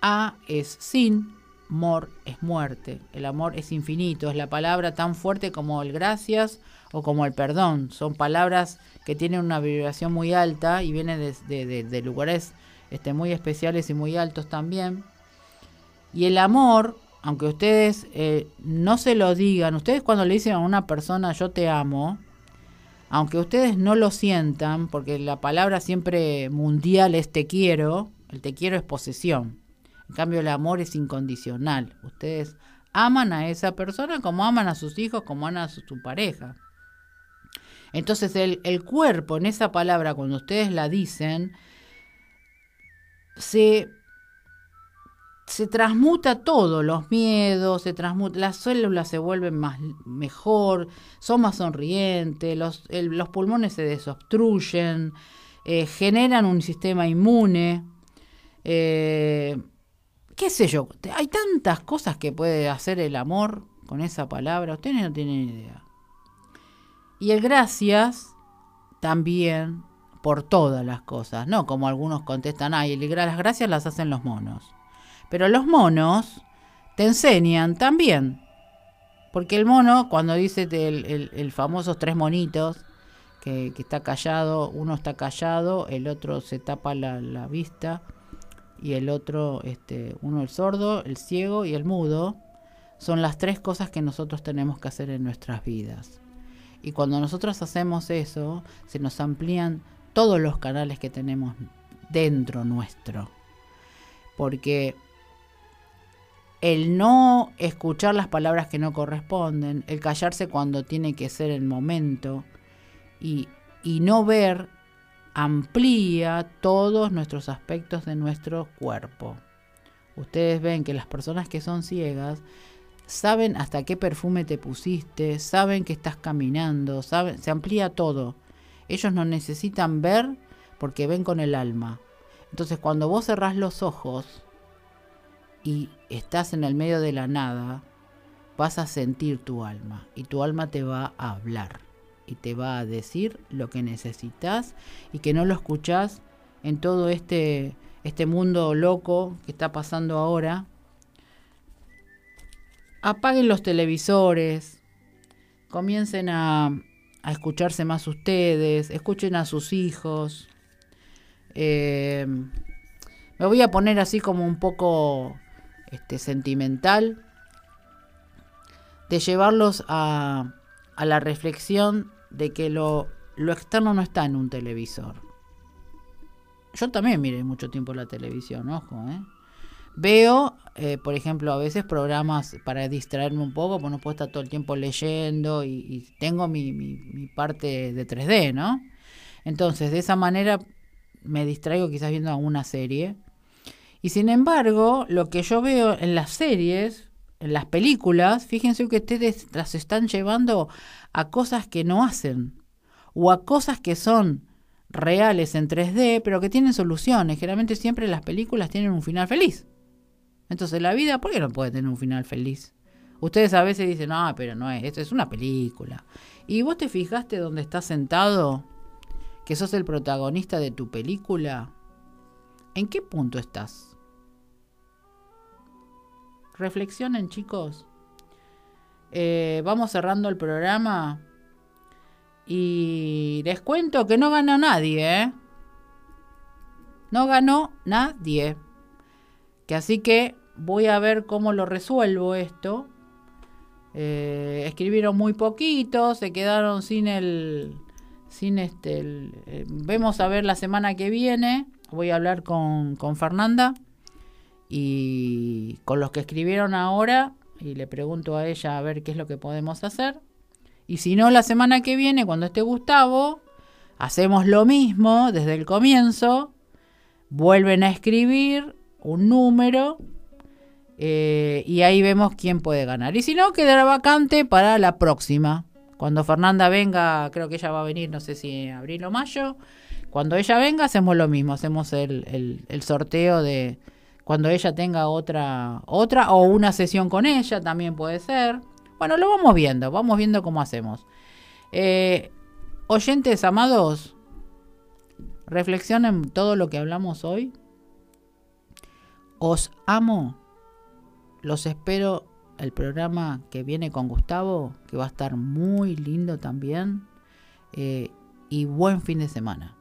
A es sin, mor es muerte. El amor es infinito, es la palabra tan fuerte como el gracias o como el perdón. Son palabras que tienen una vibración muy alta y vienen de, lugares este, muy especiales y muy altos también. Y el amor aunque ustedes eh, no se lo digan, ustedes cuando le dicen a una persona yo te amo, aunque ustedes no lo sientan, porque la palabra siempre mundial es te quiero, el te quiero es posesión. En cambio el amor es incondicional. Ustedes aman a esa persona como aman a sus hijos, como aman a su, pareja. Entonces el, el cuerpo en esa palabra, cuando ustedes la dicen, se se transmuta todo, los miedos, se transmuta, las células se vuelven más mejor, son más sonrientes, los, los pulmones se desobstruyen, eh, generan un sistema inmune. Eh, ¿Qué sé yo? Hay tantas cosas que puede hacer el amor con esa palabra, ustedes no tienen idea. Y el gracias también por todas las cosas, no como algunos contestan, ay, las gracias las hacen los monos. Pero los monos te enseñan también. Porque el mono, cuando dice el, el, famoso tres monitos, que, está callado, uno está callado, el otro se tapa la, la vista, y el otro, este, uno el sordo, el ciego y el mudo, son las tres cosas que nosotros tenemos que hacer en nuestras vidas. Y cuando nosotros hacemos eso, se nos amplían todos los canales que tenemos dentro nuestro. Porque el no escuchar las palabras que no corresponden, el callarse cuando tiene que ser el momento y, no ver amplía todos nuestros aspectos de nuestro cuerpo. Ustedes ven que las personas que son ciegas saben hasta qué perfume te pusiste, saben que estás caminando, saben, se amplía todo. Ellos no necesitan ver porque ven con el alma. Entonces cuando vos cerrás los ojos, y estás en el medio de la nada, vas a sentir tu alma y tu alma te va a hablar y te va a decir lo que necesitas y que no lo escuchás en todo este, este mundo loco que está pasando ahora. Apaguen los televisores, comiencen a, a escucharse más ustedes, escuchen a sus hijos. Eh, me voy a poner así como un poco este, sentimental, de llevarlos a, a la reflexión de que lo, lo externo no está en un televisor. Yo también miré mucho tiempo la televisión, ojo, ¿eh? Veo, eh, por ejemplo, a veces programas para distraerme un poco, porque no puedo estar todo el tiempo leyendo y, tengo mi, mi, mi, parte de 3D, ¿no? Entonces, de esa manera me distraigo quizás viendo alguna serie y sin embargo, lo que yo veo en las series, en las películas, fíjense que ustedes las están llevando a cosas que no hacen. o a cosas que son reales en 3D, pero que tienen soluciones. Generalmente siempre las películas tienen un final feliz. Entonces la vida, ¿por qué no puede tener un final feliz? Ustedes a veces dicen, no, pero no es, esto es una película. ¿Y vos te fijaste dónde estás sentado? Que sos el protagonista de tu película. ¿En qué punto estás? Reflexionen, chicos. Eh, vamos cerrando el programa. Y les cuento que no ganó nadie, ¿eh? No ganó nadie. Que así que voy a ver cómo lo resuelvo esto. Eh, escribieron muy poquito, se quedaron sin el, sin este, vemos a ver la semana que viene. Voy a hablar con, con Fernanda y con los que escribieron ahora y le pregunto a ella a ver qué es lo que podemos hacer. Y si no, la semana que viene, cuando esté Gustavo, hacemos lo mismo desde el comienzo. Vuelven a escribir un número eh, y ahí vemos quién puede ganar. Y si no, quedará vacante para la próxima. Cuando Fernanda venga, creo que ella va a venir, no sé si en abril o mayo. Cuando ella venga, hacemos lo mismo. Hacemos el, el sorteo de cuando ella tenga otra, otra o una sesión con ella, también puede ser. Bueno, lo vamos viendo, vamos viendo cómo hacemos. Eh, oyentes amados, reflexionen todo lo que hablamos hoy. Os amo. Los espero el programa que viene con Gustavo, que va a estar muy lindo también. Eh, y buen fin de semana.